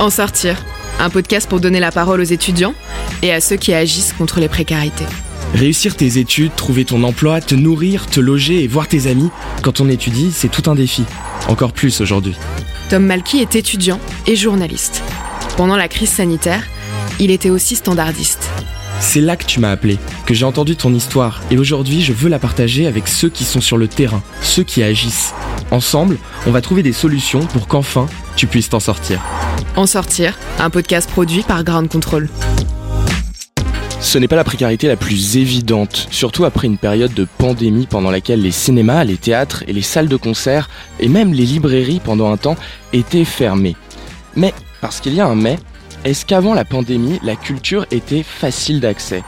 En sortir, un podcast pour donner la parole aux étudiants et à ceux qui agissent contre les précarités. Réussir tes études, trouver ton emploi, te nourrir, te loger et voir tes amis, quand on étudie, c'est tout un défi. Encore plus aujourd'hui. Tom Malky est étudiant et journaliste. Pendant la crise sanitaire, il était aussi standardiste. C'est là que tu m'as appelé, que j'ai entendu ton histoire, et aujourd'hui je veux la partager avec ceux qui sont sur le terrain, ceux qui agissent. Ensemble, on va trouver des solutions pour qu'enfin tu puisses t'en sortir. En sortir, un podcast produit par Ground Control. Ce n'est pas la précarité la plus évidente, surtout après une période de pandémie pendant laquelle les cinémas, les théâtres et les salles de concert, et même les librairies pendant un temps, étaient fermées. Mais, parce qu'il y a un mais, est-ce qu'avant la pandémie, la culture était facile d'accès?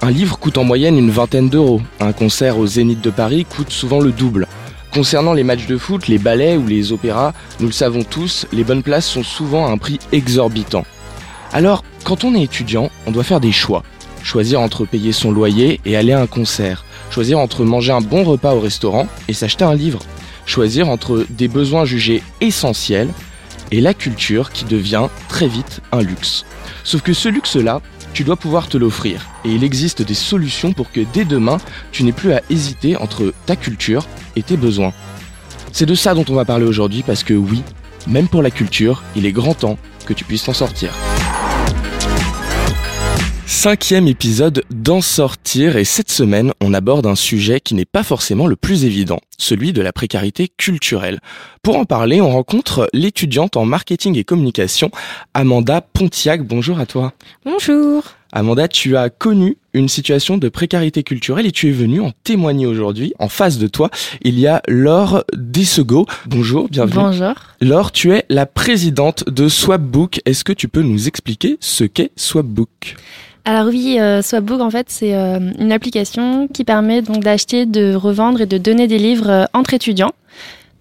Un livre coûte en moyenne une vingtaine d'euros, un concert au Zénith de Paris coûte souvent le double. Concernant les matchs de foot, les ballets ou les opéras, nous le savons tous, les bonnes places sont souvent à un prix exorbitant. Alors, quand on est étudiant, on doit faire des choix. Choisir entre payer son loyer et aller à un concert. Choisir entre manger un bon repas au restaurant et s'acheter un livre. Choisir entre des besoins jugés essentiels et la culture qui devient très vite un luxe. Sauf que ce luxe-là, tu dois pouvoir te l'offrir. Et il existe des solutions pour que dès demain, tu n'aies plus à hésiter entre ta culture et tes besoins. C'est de ça dont on va parler aujourd'hui parce que oui, même pour la culture, il est grand temps que tu puisses t'en sortir. Cinquième épisode d'en sortir et cette semaine on aborde un sujet qui n'est pas forcément le plus évident, celui de la précarité culturelle. Pour en parler, on rencontre l'étudiante en marketing et communication, Amanda Pontiac. Bonjour à toi. Bonjour. Amanda, tu as connu une situation de précarité culturelle et tu es venue en témoigner aujourd'hui. En face de toi, il y a Laure Dessego. Bonjour, bienvenue. Bonjour. Laure, tu es la présidente de Swapbook. Est-ce que tu peux nous expliquer ce qu'est Swapbook? Alors oui, euh, Swapbook en fait c'est euh, une application qui permet donc d'acheter, de revendre et de donner des livres euh, entre étudiants.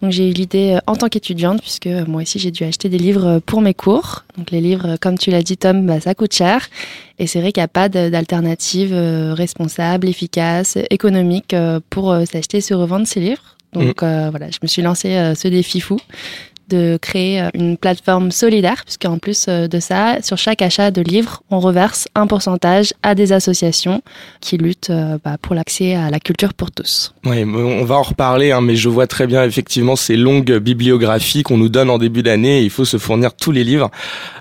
Donc j'ai eu l'idée euh, en tant qu'étudiante puisque moi aussi j'ai dû acheter des livres pour mes cours. Donc les livres, comme tu l'as dit Tom, bah, ça coûte cher et c'est vrai qu'il n'y a pas d'alternative responsable, efficace, économique pour s'acheter, se revendre ces livres. Donc mmh. voilà, je me suis lancé ce défi fou de créer euh, une plateforme solidaire, puisqu'en plus euh, de ça, sur chaque achat de livres, on reverse un pourcentage à des associations qui luttent euh, bah, pour l'accès à la culture pour tous. Oui, on va en reparler, hein, mais je vois très bien effectivement ces longues bibliographies qu'on nous donne en début d'année. Il faut se fournir tous les livres,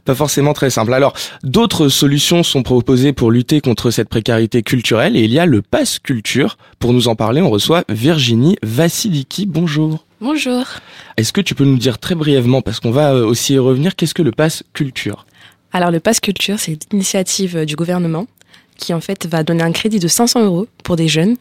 pas forcément très simple. Alors, d'autres solutions sont proposées pour lutter contre cette précarité culturelle, et il y a le Pass Culture. Pour nous en parler, on reçoit Virginie Vassiliki. Bonjour. Bonjour. Est-ce que tu peux nous dire très brièvement, parce qu'on va euh, aussi y revenir, qu'est-ce que le Pass Culture? Alors le Pass Culture, c'est l'initiative euh, du gouvernement qui en fait va donner un crédit de 500 euros pour des jeunes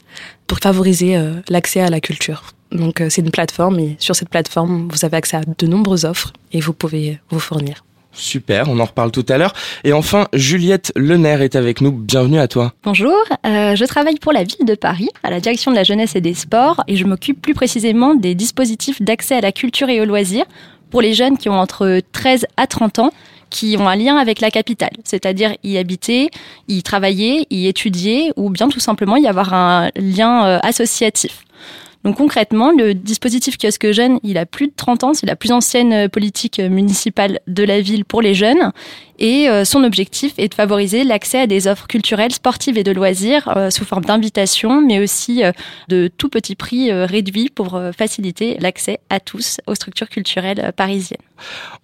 pour favoriser euh, l'accès à la culture. Donc c'est une plateforme et sur cette plateforme, vous avez accès à de nombreuses offres et vous pouvez vous fournir. Super, on en reparle tout à l'heure. Et enfin, Juliette Lener est avec nous. Bienvenue à toi. Bonjour, euh, je travaille pour la ville de Paris, à la direction de la jeunesse et des sports, et je m'occupe plus précisément des dispositifs d'accès à la culture et aux loisirs pour les jeunes qui ont entre 13 à 30 ans, qui ont un lien avec la capitale, c'est-à-dire y habiter, y travailler, y étudier, ou bien tout simplement y avoir un lien euh, associatif. Donc concrètement, le dispositif kiosque jeune, il a plus de 30 ans, c'est la plus ancienne euh, politique euh, municipale de la ville pour les jeunes. Et euh, son objectif est de favoriser l'accès à des offres culturelles, sportives et de loisirs sous forme d'invitation, mais aussi de tout petit prix réduit pour faciliter l'accès à tous aux structures culturelles parisiennes.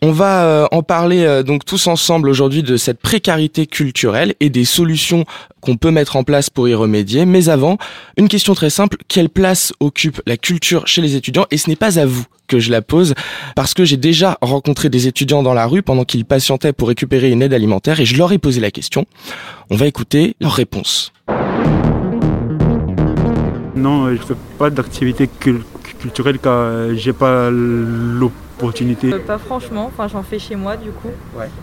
On va en parler donc tous ensemble aujourd'hui de cette précarité culturelle et des solutions qu'on peut mettre en place pour y remédier. Mais avant, une question très simple, quelle place occupe la culture chez les étudiants? Et ce n'est pas à vous que je la pose, parce que j'ai déjà rencontré des étudiants dans la rue pendant qu'ils patientaient pour récupérer une aide alimentaire et je leur ai posé la question. On va écouter leur réponse. Non, je fais pas d'activité culturelle car j'ai pas l'opportunité. Euh, pas franchement, enfin j'en fais chez moi du coup,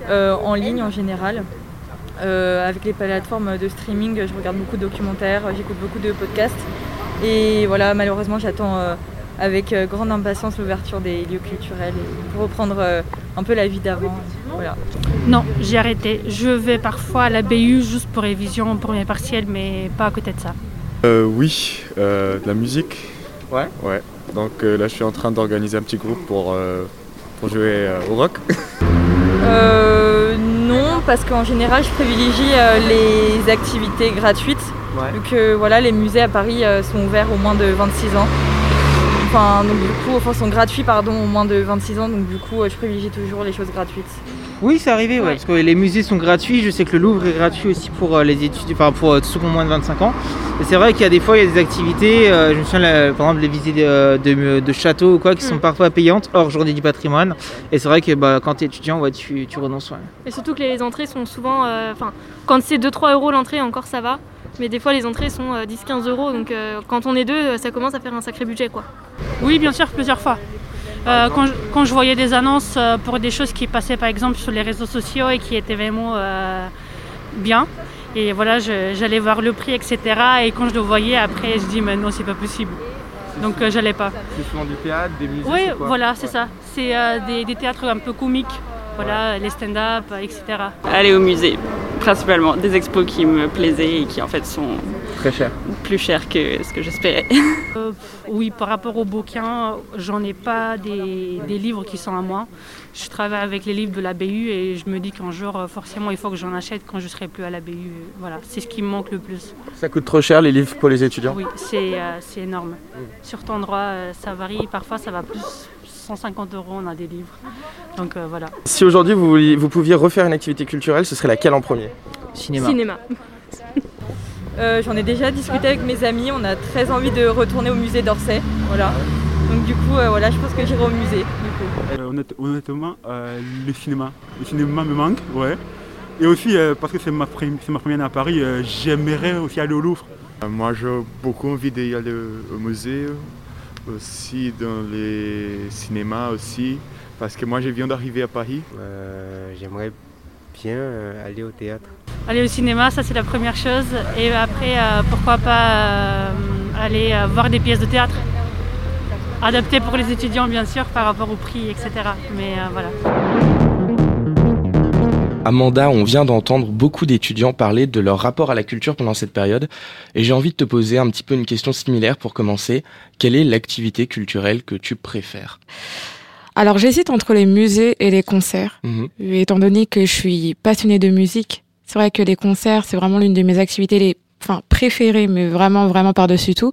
euh, en ligne en général. Euh, avec les plateformes de streaming, je regarde beaucoup de documentaires, j'écoute beaucoup de podcasts. Et voilà, malheureusement, j'attends euh, avec euh, grande impatience l'ouverture des lieux culturels pour reprendre un peu la vie d'avant. Voilà. Non, j'ai arrêté. Je vais parfois à la BU juste pour révision, premier partiel, mais pas à côté de ça. oui, de la musique. Ouais. Ouais. Donc là, je suis en train d'organiser un petit groupe pour, pour jouer au rock. euh, Non, parce qu'en général, je privilégie euh, les activités gratuites. Vu que voilà, les musées à Paris sont ouverts au moins de 26 ans. Enfin, donc du coup, enfin, sont gratuits pardon, au moins de 26 ans, donc du coup, je privilégie toujours les choses gratuites. Oui, c'est arrivé, ouais. parce que les musées sont gratuits. Je sais que le Louvre est gratuit aussi pour euh, les études, enfin pour euh, ceux qui ont moins de 25 ans. Et c'est vrai qu'il y a des fois, il y a des activités, euh, je me souviens par exemple les visites de, de, châteaux ou quoi, qui sont mm. parfois payantes, hors journée du patrimoine. Et c'est vrai que bah, quand tu es étudiant, ouais, tu, tu renonces. Et surtout que les entrées sont souvent, enfin, quand c'est 2-3 euros l'entrée, encore ça va. Mais des fois, les entrées sont 10-15 euros, donc quand on est deux, ça commence à faire un sacré budget, quoi. Oui, bien sûr, plusieurs fois. Euh, quand, je, voyais des annonces euh, pour des choses qui passaient par exemple sur les réseaux sociaux et qui étaient vraiment euh, bien, et voilà, j'allais voir le prix, etc. Et quand je le voyais, après, je dis, mais non, c'est pas possible. Donc, j'allais pas. C'est souvent du théâtre, des musées Oui, voilà, c'est ça. C'est des, des, théâtres un peu comiques, voilà, les stand-up, etc. Aller au musée, principalement. Des expos qui me plaisaient et qui, en fait, sont Très cher. Plus cher que ce que j'espérais. Euh, oui, par rapport aux bouquins, j'en ai pas des, livres qui sont à moi. Je travaille avec les livres de la BU et je me dis qu'un jour, euh, forcément, il faut que j'en achète quand je serai plus à la BU. Voilà, c'est ce qui me manque le plus. Ça coûte trop cher les livres pour les étudiants? Oui, c'est euh, énorme. Sur ton droit, ça varie. Parfois, ça va plus 150 euros, on a des livres. Donc voilà. Si aujourd'hui vous, vous pouviez refaire une activité culturelle, ce serait laquelle en premier? Cinéma. Cinéma. Euh, j'en ai déjà discuté avec mes amis, on a très envie de retourner au musée d'Orsay. Voilà. Donc du coup, euh, voilà, je pense que j'irai au musée. Euh, honnêtement, le cinéma. Le cinéma me manque, ouais. Et aussi, parce que c'est ma, ma, première année à Paris, j'aimerais aussi aller au Louvre. Moi, j'ai beaucoup envie d'aller au musée, aussi dans les cinémas aussi, parce que moi, je viens d'arriver à Paris. j'aimerais bien aller au théâtre. Aller au cinéma, ça c'est la première chose. Et après, euh, pourquoi pas euh, aller euh, voir des pièces de théâtre. Adaptées pour les étudiants, bien sûr, par rapport au prix, etc. Mais voilà. Amanda, on vient d'entendre beaucoup d'étudiants parler de leur rapport à la culture pendant cette période, et j'ai envie de te poser un petit peu une question similaire pour commencer. Quelle est l'activité culturelle que tu préfères? Alors j'hésite entre les musées et les concerts, mhm. étant donné que je suis passionnée de musique. C'est vrai que les concerts, c'est vraiment l'une de mes activités les enfin préférées, mais vraiment vraiment par-dessus tout.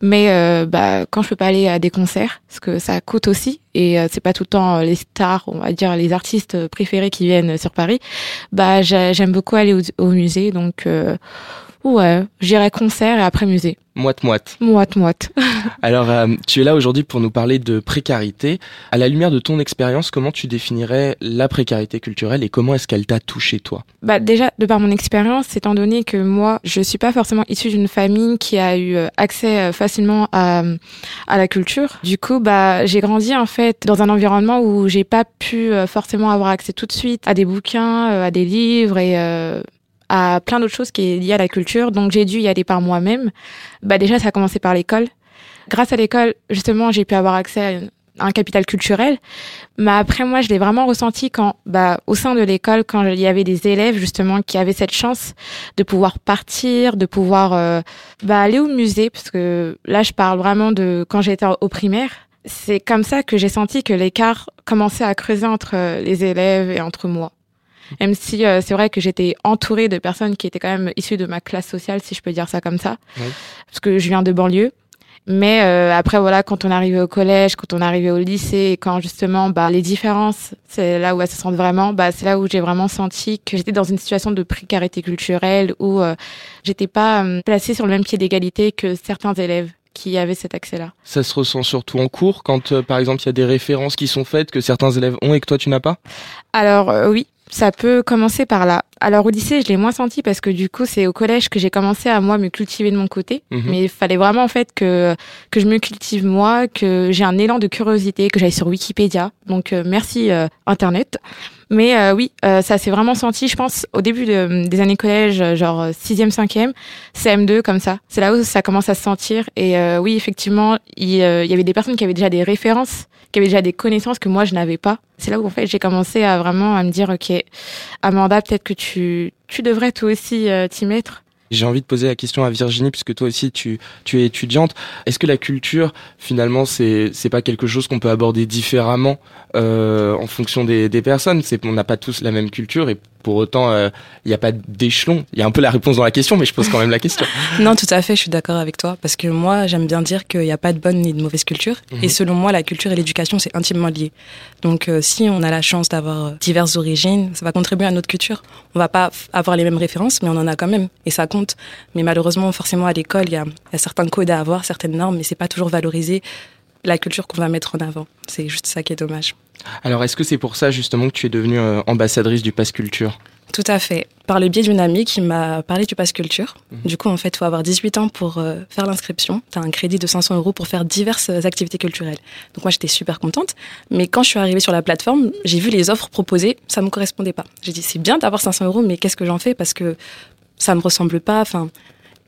Mais euh, bah quand je peux pas aller à des concerts, parce que ça coûte aussi et euh, c'est pas tout le temps euh, les stars, on va dire les artistes préférés qui viennent sur Paris. Bah j'aime beaucoup aller au, au musée, donc ouais, j'irai concert et après musée. Moite-moite. Moite-moite. Alors, euh, tu es là aujourd'hui pour nous parler de précarité. À la lumière de ton expérience, comment tu définirais la précarité culturelle et comment est-ce qu'elle t'a touché toi? Bah déjà, de par mon expérience, étant donné que moi, je suis pas forcément issue d'une famille qui a eu euh, accès euh, facilement à, à la culture. Du coup, bah j'ai grandi en fait dans un environnement où j'ai pas pu forcément avoir accès tout de suite à des bouquins, à des livres et à plein d'autres choses qui est liées à la culture. Donc j'ai dû y aller par moi-même. Bah déjà ça a commencé par l'école. Grâce à l'école, justement, j'ai pu avoir accès à un capital culturel. Mais après, moi, je l'ai vraiment ressenti quand, bah, au sein de l'école, quand il y avait des élèves justement qui avaient cette chance de pouvoir partir, de pouvoir euh, bah, aller au musée, parce que là, je parle vraiment de quand j'étais au primaire. C'est comme ça que j'ai senti que l'écart commençait à creuser entre les élèves et entre moi. Même si euh, c'est vrai que j'étais entourée de personnes qui étaient quand même issues de ma classe sociale, si je peux dire ça comme ça, parce que je viens de banlieue. Mais euh, après voilà, quand on arrivait au collège, quand on arrivait au lycée, quand justement bah les différences, c'est là où elles se sentent vraiment, bah c'est là où j'ai vraiment senti que j'étais dans une situation de précarité culturelle où euh, j'étais pas placée sur le même pied d'égalité que certains élèves qui avaient cet accès-là. Ça se ressent surtout en cours quand par exemple il y a des références qui sont faites que certains élèves ont et que toi tu n'as pas? Alors oui, ça peut commencer par là. Alors au lycée, je l'ai moins senti parce que du coup, c'est au collège que j'ai commencé à moi me cultiver de mon côté. Mhm. Mais il fallait vraiment en fait que que je me cultive moi, que j'ai un élan de curiosité, que j'aille sur Wikipédia. Donc euh, merci euh, Internet. Mais euh, oui, ça s'est vraiment senti, je pense, au début des années collège, genre sixième, cinquième, CM2 comme ça. C'est là où ça commence à se sentir. Et oui, effectivement, il, il y avait des personnes qui avaient déjà des références qui avait déjà des connaissances que moi je n'avais pas. C'est là où en fait j'ai commencé à vraiment à me dire ok Amanda peut-être que tu tu devrais toi aussi euh, t'y mettre J'ai envie de poser la question à Virginie, puisque toi aussi tu, tu es étudiante. Est-ce que la culture, finalement, c'est c'est pas quelque chose qu'on peut aborder différemment euh, en fonction des, des personnes? C'est on n'a pas tous la même culture et pour autant, il euh, n'y a pas d'échelon. Il y a un peu la réponse dans la question, mais je pose quand même la question. non, tout à fait, je suis d'accord avec toi, parce que moi, j'aime bien dire qu'il n'y a pas de bonne ni de mauvaise culture. Et mhm. selon moi, la culture et l'éducation, c'est intimement lié. Donc, euh, si on a la chance d'avoir euh, diverses origines, ça va contribuer à notre culture. On va pas avoir les mêmes références, mais on en a quand même, et ça compte. Mais malheureusement, forcément, à l'école, il y, y a, certains codes à avoir, certaines normes, mais c'est pas toujours valorisé la culture qu'on va mettre en avant. C'est juste ça qui est dommage. Alors, est-ce que c'est pour ça justement que tu es devenue euh, ambassadrice du Pass Culture? Tout à fait. Par le biais d'une amie qui m'a parlé du Pass Culture. Mhm. Du coup, en fait, il faut avoir 18 ans pour euh, faire l'inscription. Tu as un crédit de 500 euros pour faire diverses activités culturelles. Donc, moi, j'étais super contente. Mais quand je suis arrivée sur la plateforme, j'ai vu les offres proposées. Ça ne me correspondait pas. J'ai dit, c'est bien d'avoir 500 euros, mais qu'est-ce que j'en fais? Parce que ça ne me ressemble pas. Enfin,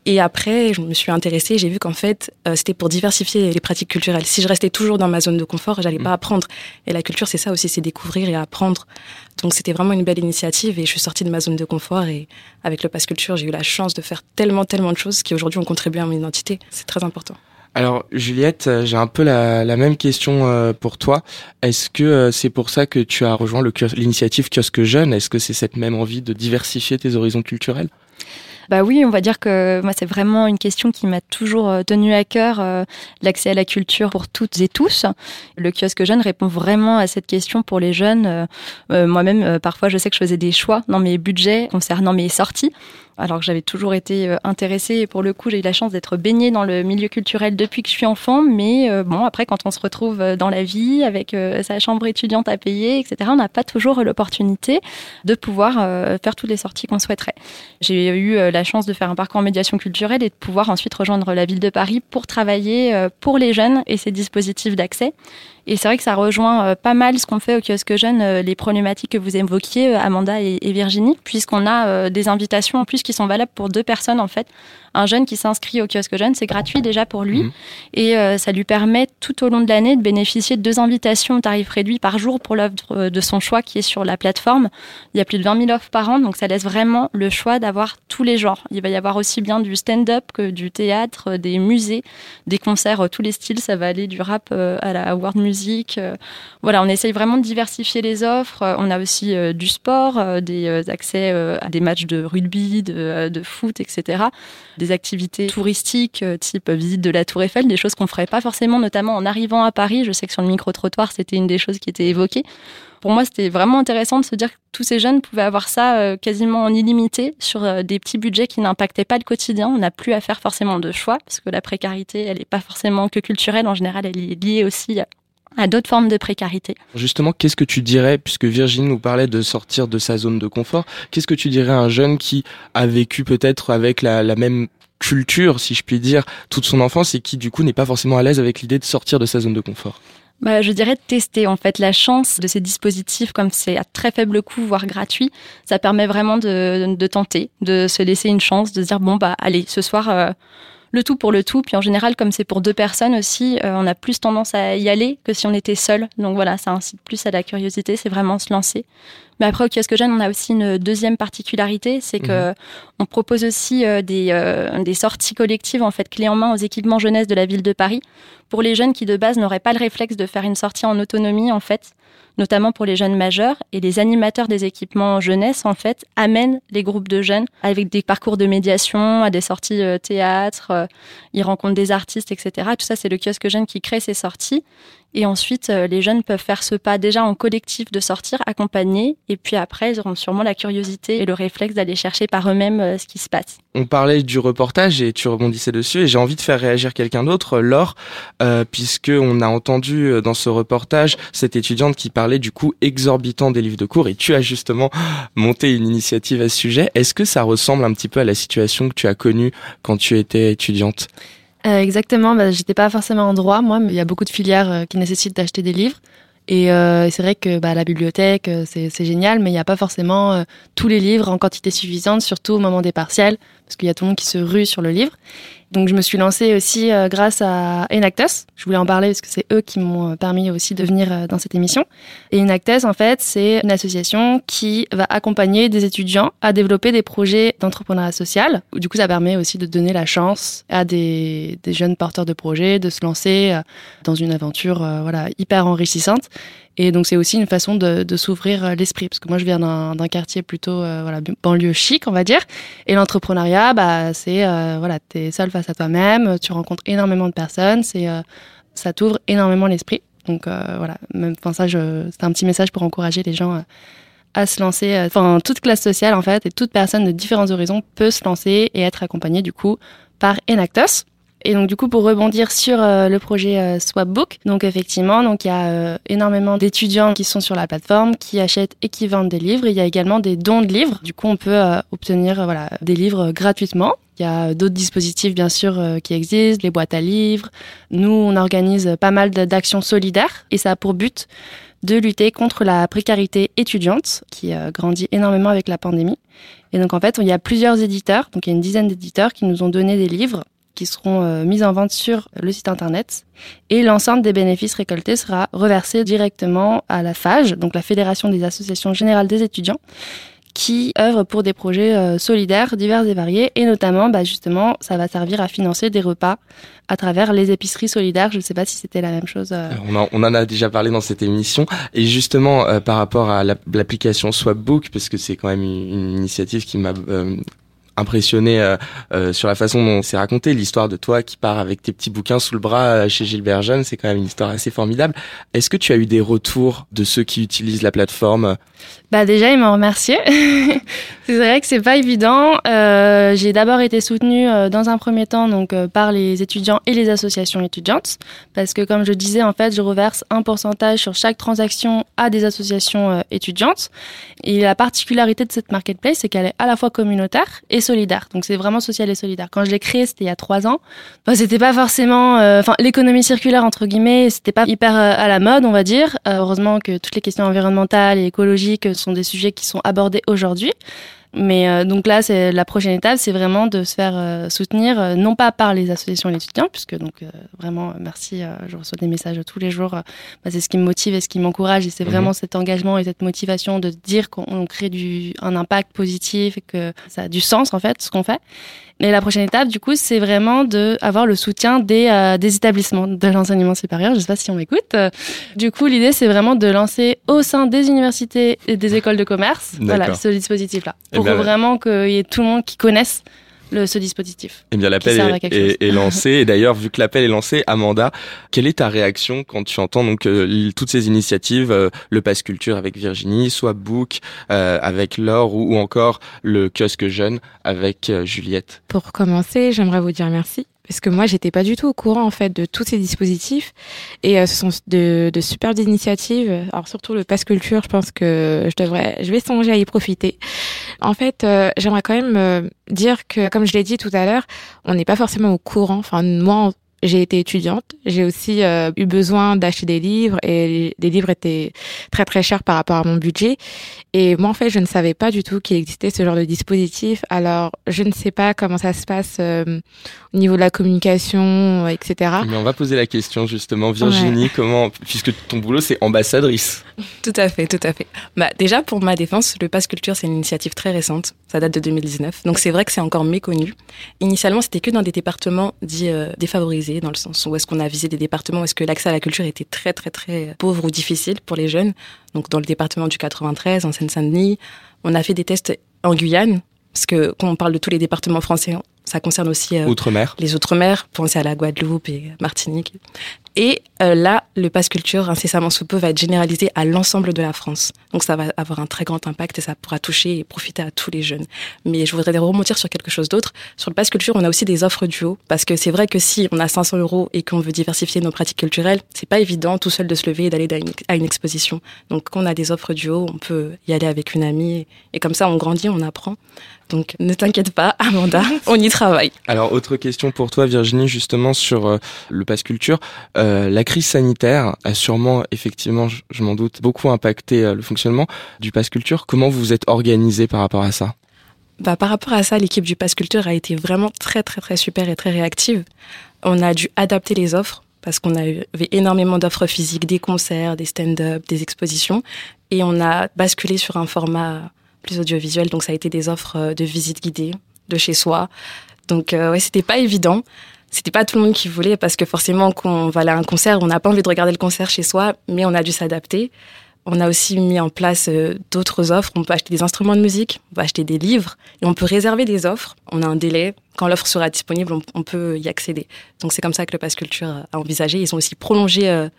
et après, je me suis intéressée, j'ai vu qu'en fait, euh, c'était pour diversifier les pratiques culturelles. Si je restais toujours dans ma zone de confort, j'allais mm. pas apprendre. Et la culture, c'est ça aussi, c'est découvrir et apprendre. Donc c'était vraiment une belle initiative et je suis sortie de ma zone de confort et avec le Pass Culture, j'ai eu la chance de faire tellement, tellement de choses qui aujourd'hui ont contribué à mon identité. C'est très important. Alors Juliette, euh, j'ai un peu la, la, même question euh, pour toi. Est-ce que c'est pour ça que tu as rejoint l'initiative Kiosque Jeune? Est-ce que c'est cette même envie de diversifier tes horizons culturels? Bah oui, on va dire que moi c'est vraiment une question qui m'a toujours euh, tenu à cœur, euh, l'accès à la culture pour toutes et tous. Le kiosque jeune répond vraiment à cette question pour les jeunes. Euh, moi-même, parfois, je sais que je faisais des choix dans mes budgets concernant mes sorties alors que j'avais toujours été euh, intéressée. Et pour le coup, j'ai eu la chance d'être baignée dans le milieu culturel depuis que je suis enfant. Mais euh, bon, après, quand on se retrouve euh, dans la vie avec sa chambre étudiante à payer, etc., on n'a pas toujours l'opportunité de pouvoir faire toutes les sorties qu'on souhaiterait. J'ai eu la chance de faire un parcours en médiation culturelle et de pouvoir ensuite rejoindre la ville de Paris pour travailler pour les jeunes et ces dispositifs d'accès. Et c'est vrai que ça rejoint euh, pas mal ce qu'on fait au kiosque jeune, euh, les problématiques que vous évoquiez, euh, Amanda et, Virginie, puisqu'on a des invitations en plus qui sont valables pour deux personnes en fait. Un jeune qui s'inscrit au kiosque jeune, c'est gratuit déjà pour lui, mhm. et ça lui permet tout au long de l'année de bénéficier de deux invitations au tarif réduit par jour pour l'œuvre de son choix qui est sur la plateforme. Il y a plus de 20 000 offres par an, donc ça laisse vraiment le choix d'avoir tous les genres. Il va y avoir aussi bien du stand-up que du théâtre, des musées, des concerts, tous les styles. Ça va aller du rap à la world music. Euh, voilà, on essaye vraiment de diversifier les offres. Euh, on a aussi euh, du sport, des accès à des matchs de rugby, de, foot, etc. Des activités touristiques type visite de la Tour Eiffel, des choses qu'on ferait pas forcément, notamment en arrivant à Paris. Je sais que sur le micro-trottoir, c'était une des choses qui était évoquée pour moi, c'était vraiment intéressant de se dire que tous ces jeunes pouvaient avoir ça quasiment en illimité sur des petits budgets qui n'impactaient pas le quotidien. On n'a plus à faire forcément de choix parce que la précarité, elle n'est pas forcément que culturelle. En général, elle est liée aussi à d'autres formes de précarité. Justement, qu'est-ce que tu dirais, puisque Virginie nous parlait de sortir de sa zone de confort, qu'est-ce que tu dirais à un jeune qui a vécu peut-être avec la, même culture, si je puis dire, toute son enfance et qui du coup n'est pas forcément à l'aise avec l'idée de sortir de sa zone de confort? Bah, je dirais de tester en fait la chance de ces dispositifs comme c'est à très faible coût voire gratuit ça permet vraiment de, de, tenter de se laisser une chance de dire bon bah allez ce soir euh, le tout pour le tout. Puis en général, comme c'est pour deux personnes aussi, euh, on a plus tendance à y aller que si on était seul. Donc voilà, ça incite plus à la curiosité, c'est vraiment se lancer. Mais après, au kiosque jeune, on a aussi une deuxième particularité, c'est que mhm. on propose aussi euh, des, euh, des sorties collectives, en fait, clés en main aux équipements jeunesse de la ville de Paris, pour les jeunes qui de base n'auraient pas le réflexe de faire une sortie en autonomie, en fait notamment pour les jeunes majeurs. Et les animateurs des équipements jeunesse, en fait, amènent les groupes de jeunes avec des parcours de médiation, à des sorties euh, théâtre, euh, ils rencontrent des artistes, etc. Tout ça, c'est le kiosque jeune qui crée ces sorties. Et ensuite, euh, les jeunes peuvent faire ce pas déjà en collectif de sortir, accompagné. Et puis après, ils auront sûrement la curiosité et le réflexe d'aller chercher par eux-mêmes euh, ce qui se passe. On parlait du reportage et tu rebondissais dessus. Et j'ai envie de faire réagir quelqu'un d'autre, Laure, euh, puisque on a entendu euh, dans ce reportage cette étudiante qui parlait du coût exorbitant des livres de cours. Et tu as justement monté une initiative à ce sujet. Est-ce que ça ressemble un petit peu à la situation que tu as connue quand tu étais étudiante? Euh, exactement, bah, j'étais pas forcément en droit, moi, mais il y a beaucoup de filières euh, qui nécessitent d'acheter des livres. Et euh, c'est vrai que bah, la bibliothèque, c'est génial, mais il n'y a pas forcément tous les livres en quantité suffisante, surtout au moment des partiels, parce qu'il y a tout le monde qui se rue sur le livre. Donc je me suis lancée aussi euh, grâce à Enactus. Je voulais en parler parce que c'est eux qui m'ont permis aussi de venir dans cette émission. Et Enactus, en fait, c'est une association qui va accompagner des étudiants à développer des projets d'entrepreneuriat social. Du coup, ça permet aussi de donner la chance à des, des jeunes porteurs de projets de se lancer dans une aventure voilà hyper enrichissante. Et donc c'est aussi une façon de, s'ouvrir euh, l'esprit, parce que moi je viens d'un quartier plutôt euh, voilà banlieue chic, on va dire. Et l'entrepreneuriat, bah c'est euh, voilà, t'es seul face à toi-même, tu rencontres énormément de personnes, c'est ça t'ouvre énormément l'esprit. Donc voilà, enfin ça, c'est un petit message pour encourager les gens à se lancer. Enfin toute classe sociale en fait et toute personne de différents horizons peut se lancer et être accompagnée du coup par Enactus. Et donc du coup pour rebondir sur euh, le projet euh, Swapbook, donc effectivement donc il y a euh, énormément d'étudiants qui sont sur la plateforme, qui achètent et qui vendent des livres. Il y a également des dons de livres. Du coup on peut obtenir voilà des livres gratuitement. Il y a d'autres dispositifs bien sûr qui existent, les boîtes à livres. Nous on organise pas mal d'actions solidaires et ça a pour but de lutter contre la précarité étudiante qui grandit énormément avec la pandémie. Et donc en fait, il y a plusieurs éditeurs, donc il y a une dizaine d'éditeurs qui nous ont donné des livres qui seront euh, mises en vente sur le site internet et l'ensemble des bénéfices récoltés sera reversé directement à la FAGE, donc la Fédération des associations générales des étudiants, qui œuvre pour des projets euh, solidaires divers et variés et notamment bah, justement ça va servir à financer des repas à travers les épiceries solidaires. Je ne sais pas si c'était la même chose. Euh. On, en a déjà parlé dans cette émission et justement par rapport à l'application Swapbook parce que c'est quand même une, initiative qui m'a impressionné euh, euh, sur la façon dont c'est raconté l'histoire de toi qui part avec tes petits bouquins sous le bras euh, chez Gilbert Jeune c'est quand même une histoire assez formidable. Est-ce que tu as eu des retours de ceux qui utilisent la plateforme? Bah déjà ils m'ont remercié c'est vrai que c'est pas évident euh, j'ai d'abord été soutenue dans un premier temps donc par les étudiants et les associations étudiantes parce que comme je disais en fait je reverse un pourcentage sur chaque transaction à des associations étudiantes et la particularité de cette marketplace c'est qu'elle est à la fois communautaire et solidaire. Donc c'est vraiment social et solidaire. Quand je l'ai créé, c'était il y a trois ans. Bah, c'était pas forcément, euh, enfin l'économie circulaire entre guillemets, c'était pas hyper euh, à la mode, on va dire. Euh, heureusement que toutes les questions environnementales et écologiques sont des sujets qui sont abordés aujourd'hui. Mais euh, donc là, c'est la prochaine étape, c'est vraiment de se faire euh, soutenir, euh, non pas par les associations et les étudiants, puisque donc vraiment merci, je reçois des messages tous les jours. Bah, c'est ce qui me motive et ce qui m'encourage, et c'est mhm. vraiment cet engagement et cette motivation de dire qu'on crée du un impact positif et que ça a du sens en fait ce qu'on fait. Mais la prochaine étape, du coup, c'est vraiment de avoir le soutien des, euh, des établissements de l'enseignement supérieur. Je sais pas si on m'écoute. Du coup, l'idée, c'est vraiment de lancer au sein des universités et des écoles de commerce, voilà, ce dispositif-là, pour vraiment qu'il y ait tout le monde qui connaisse ce dispositif. Eh bien, l'appel est, lancé. Et d'ailleurs, vu que l'appel est lancé, Amanda, quelle est ta réaction quand tu entends donc euh, toutes ces initiatives, euh, le Pass Culture avec Virginie, soit Book euh, avec Laure ou, ou, encore le kiosque jeune avec Juliette? Pour commencer, j'aimerais vous dire merci parce que moi j'étais pas du tout au courant en fait de tous ces dispositifs. Et euh, ce sont de, de superbes initiatives. Alors surtout le passe culture je pense que je devrais je vais songer à y profiter. En fait euh, j'aimerais quand même euh, dire que comme je l'ai dit tout à l'heure on n'est pas forcément au courant. Enfin moi j'ai été étudiante, j'ai aussi euh, eu besoin d'acheter des livres et les livres étaient très très chers par rapport à mon budget. Et moi en fait, je ne savais pas du tout qu'il existait ce genre de dispositif. Alors, je ne sais pas comment ça se passe euh, au niveau de la communication, etc. Mais on va poser la question justement, Virginie, comment, puisque ton boulot c'est ambassadrice. Tout à fait, tout à fait. Bah déjà pour ma défense, le Pass Culture c'est une initiative très récente, ça date de 2019, donc c'est vrai que c'est encore méconnu. Initialement, c'était que dans des départements dits euh, défavorisés dans le sens où est-ce qu'on a visé des départements où est-ce que l'accès à la culture était très très très pauvre ou difficile pour les jeunes. Donc dans le département du 93, en Seine-Saint-Denis, on a fait des tests en Guyane, parce que quand on parle de tous les départements français, ça concerne aussi euh, Outre-mer. les Outre-mer, pensez à la Guadeloupe et Martinique. Et euh, là, le pass culture incessamment sous peu va être généralisé à l'ensemble de la France. Donc ça va avoir un très grand impact et ça pourra toucher et profiter à tous les jeunes. Mais je voudrais remonter sur quelque chose d'autre. Sur le pass culture, on a aussi des offres duo parce que c'est vrai que si on a 500 euros et qu'on veut diversifier nos pratiques culturelles, c'est pas évident tout seul de se lever et d'aller à une exposition. Donc quand on a des offres duo, on peut y aller avec une amie et comme ça on grandit, on apprend. Donc ne t'inquiète pas, Amanda, on y travaille. Alors autre question pour toi Virginie justement sur euh, le pass culture. Euh, la crise sanitaire a sûrement effectivement, je, m'en doute, beaucoup impacté euh, le fonctionnement du pass culture. Comment vous vous êtes organisé par rapport à ça? Bah, Par rapport à ça, l'équipe du Pass Culture a été vraiment très, très, très super et très réactive. On a dû adapter les offres parce qu'on avait énormément d'offres physiques, des concerts, des stand-up, des expositions. Et on a basculé sur un format plus audiovisuel. Donc, ça a été des offres euh, de visite guidée de chez soi. Donc, euh, ouais, c'était pas évident. C'était pas tout le monde qui voulait parce que forcément, quand on va aller à un concert, on n'a pas envie de regarder le concert chez soi, mais on a dû s'adapter. On a aussi mis en place euh, d'autres offres. On peut acheter des instruments de musique, on peut acheter des livres et on peut réserver des offres. On a un délai. Quand l'offre sera disponible, on, peut y accéder. Donc c'est comme ça que le Pass Culture a envisagé. Ils ont aussi prolongé euh,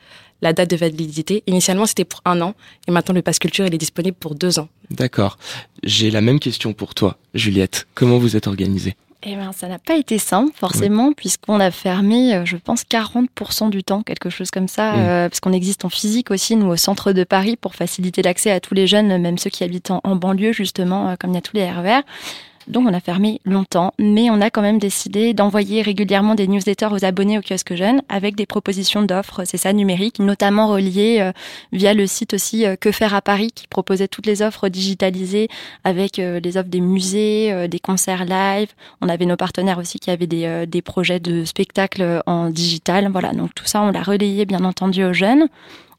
la date de validité. Initialement, c'était pour un an et maintenant le Pass Culture il est disponible pour deux ans. D'accord. J'ai la même question pour toi, Juliette. Comment vous êtes organisée? Eh ben, ça n'a pas été simple, forcément, puisqu'on a fermé, euh, je pense, 40% du temps, quelque chose comme ça, euh, parce qu'on existe en physique aussi, nous, au centre de Paris, pour faciliter l'accès à tous les jeunes, même ceux qui habitent en, banlieue, justement, euh, comme il y a tous les RER. Donc on a fermé longtemps, mais on a quand même décidé d'envoyer régulièrement des newsletters aux abonnés au kiosque jeune avec des propositions d'offres, c'est ça, numériques, notamment reliées euh, via le site aussi euh, Que faire à Paris qui proposait toutes les offres digitalisées avec euh, les offres des musées, des concerts live. On avait nos partenaires aussi qui avaient des, des projets de spectacles en digital. Voilà, donc tout ça on l'a relayé bien entendu aux jeunes.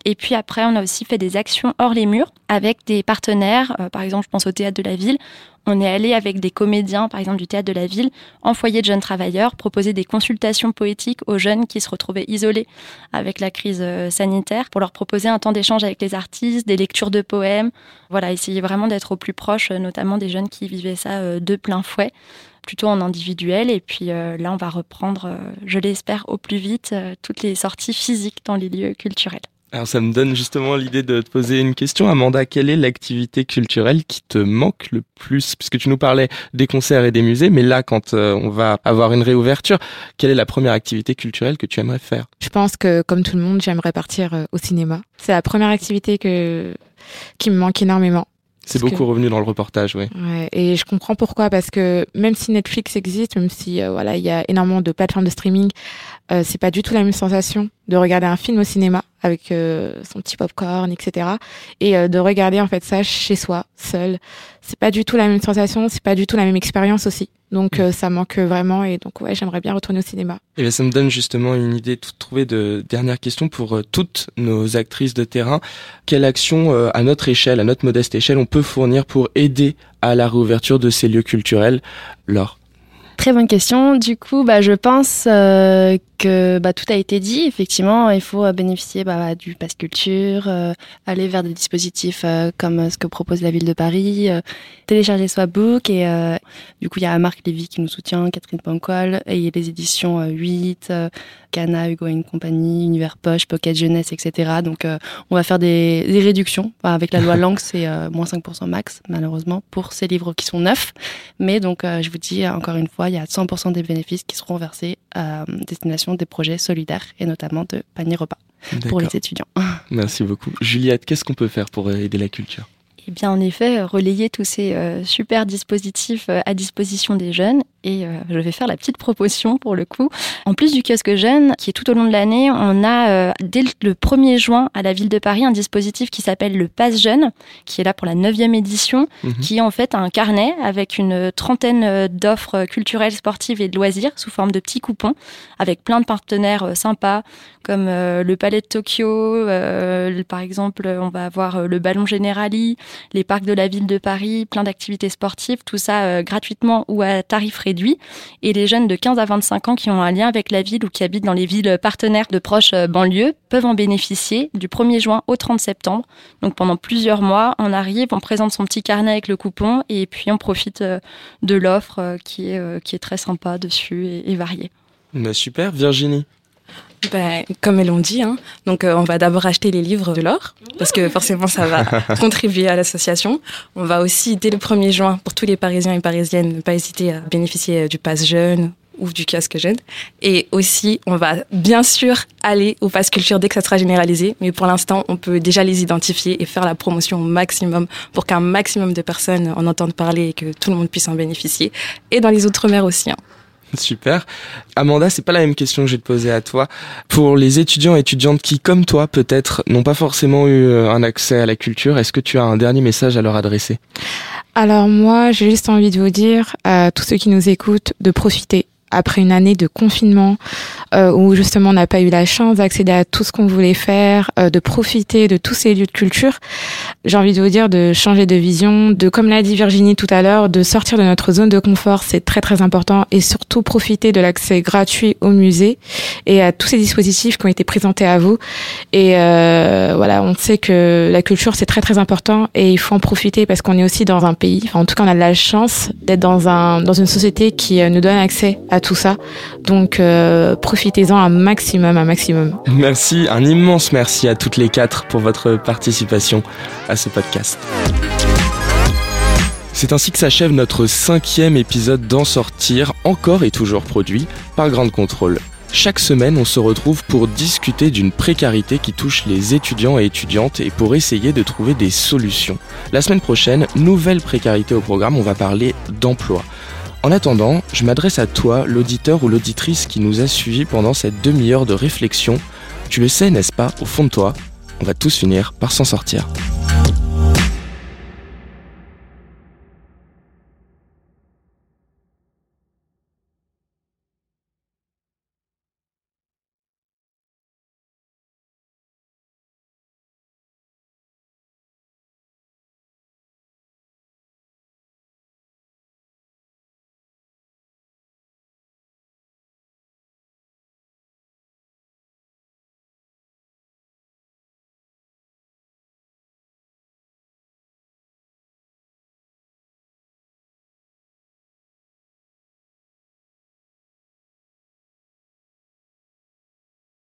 Et puis après, on a aussi fait des actions hors les murs avec des partenaires. par exemple, je pense au théâtre de la ville on est allé avec des comédiens, par exemple du théâtre de la ville, en foyer de jeunes travailleurs, proposer des consultations poétiques aux jeunes qui se retrouvaient isolés avec la crise euh, sanitaire, pour leur proposer un temps d'échange avec les artistes, des lectures de poèmes. Voilà, essayer vraiment d'être au plus proche, euh, notamment des jeunes qui vivaient ça euh, de plein fouet plutôt en individuel. Et puis là, on va reprendre, je l'espère, au plus vite, toutes les sorties physiques dans les lieux culturels. Alors ça me donne justement l'idée de te poser une question, Amanda. Quelle est l'activité culturelle qui te manque le plus? Puisque tu nous parlais des concerts et des musées, mais là, quand euh, on va avoir une réouverture, quelle est la première activité culturelle que tu aimerais faire? Je pense que, comme tout le monde, j'aimerais partir euh, au cinéma. C'est la première activité que qui me manque énormément. C'est beaucoup revenu dans le reportage, oui. Ouais, et je comprends pourquoi, parce que même si Netflix existe, même si euh, voilà, il y a énormément de plateformes de streaming, euh, c'est pas du tout la même sensation de regarder un film au cinéma avec euh, son petit popcorn, etc. Et euh, de regarder en fait ça chez soi, seul. C'est pas du tout la même sensation, c'est pas du tout la même expérience aussi. Donc mm. ça manque vraiment et donc ouais, j'aimerais bien retourner au cinéma. Et bien ça me donne justement une idée de trouver de dernière question pour toutes nos actrices de terrain. Quelle action à notre échelle, à notre modeste échelle, on peut fournir pour aider à la réouverture de ces lieux culturels, Laure Très bonne question. Du coup, bah, je pense euh, que bah, tout a été dit. Effectivement, il faut euh, bénéficier bah, du pass culture, euh, aller vers des dispositifs comme ce que propose la ville de Paris, télécharger Swapbook. Et du coup, il y a Marc Lévy qui nous soutient, Catherine Pancol, et les éditions 8, Cana, Hugo et compagnie, Univers Poche, Pocket Jeunesse, etc. Donc, on va faire des, des réductions. avec la loi Langue, c'est moins 5% max, malheureusement, pour ces livres qui sont neufs. Mais donc, je vous dis encore une fois, il y a 100% des bénéfices qui seront versés à destination des projets solidaires et notamment de panier repas pour les étudiants. Merci beaucoup. Juliette, qu'est-ce qu'on peut faire pour aider la culture? Eh bien, en effet, relayer tous ces euh, super dispositifs euh, à disposition des jeunes. Et euh, je vais faire la petite proposition pour le coup. En plus du kiosque jeune, qui est tout au long de l'année, on a dès le 1er juin à la ville de Paris un dispositif qui s'appelle le Pass Jeune, qui est là pour la 9e édition, mhm. qui est en fait un carnet avec une trentaine d'offres culturelles, sportives et de loisirs sous forme de petits coupons, avec plein de partenaires sympas comme le Palais de Tokyo. par exemple, on va avoir le Ballon Generali, les parcs de la ville de Paris, plein d'activités sportives, tout ça euh, gratuitement ou à tarif réduit. Et les jeunes de 15 à 25 ans qui ont un lien avec la ville ou qui habitent dans les villes partenaires de proches euh, banlieues peuvent en bénéficier du 1er juin au 30 septembre. Donc pendant plusieurs mois, on arrive, on présente son petit carnet avec le coupon et puis on profite euh, de l'offre qui est, très sympa dessus et, variée. Bah, super, Virginie. Ben, comme elles l'ont dit, hein. donc euh, on va d'abord acheter les livres de l'or, parce que forcément ça va contribuer à l'association. On va aussi, dès le 1er juin, pour tous les Parisiens et Parisiennes, ne pas hésiter à bénéficier du pass jeune ou du casque jeune. Et aussi, on va bien sûr aller au pass culture dès que ça sera généralisé, mais pour l'instant, on peut déjà les identifier et faire la promotion au maximum pour qu'un maximum de personnes en entendent parler et que tout le monde puisse en bénéficier. Et dans les Outre-mer aussi. Hein. Super. Amanda, c'est pas la même question que je te poser à toi. Pour les étudiants et étudiantes qui, comme toi, peut-être, n'ont pas forcément eu euh, un accès à la culture, est-ce que tu as un dernier message à leur adresser? Alors moi, j'ai juste envie de vous dire à tous ceux qui nous écoutent de profiter après une année de confinement euh, où justement on n'a pas eu la chance d'accéder à tout ce qu'on voulait faire, euh, de profiter de tous ces lieux de culture, j'ai envie de vous dire de changer de vision, de comme l'a dit Virginie tout à l'heure, de sortir de notre zone de confort, c'est très très important et surtout profiter de l'accès gratuit au musée et à tous ces dispositifs qui ont été présentés à vous. Et euh, voilà, on sait que la culture c'est très très important et il faut en profiter parce qu'on est aussi dans un pays, enfin en tout cas on a de la chance d'être dans un dans une société qui nous donne accès à tout ça. Donc euh, profitez-en un maximum, un maximum. Merci, un immense merci à toutes les quatre pour votre participation à ce podcast. C'est ainsi que s'achève notre cinquième épisode d'En Sortir, encore et toujours produit par Grande Contrôle. Chaque semaine, on se retrouve pour discuter d'une précarité qui touche les étudiants et étudiantes et pour essayer de trouver des solutions. La semaine prochaine, nouvelle précarité au programme, on va parler d'emploi. En attendant, je m'adresse à toi, l'auditeur ou l'auditrice qui nous a suivis pendant cette demi-heure de réflexion. Tu le sais, n'est-ce pas, au fond de toi, on va tous finir par s'en sortir.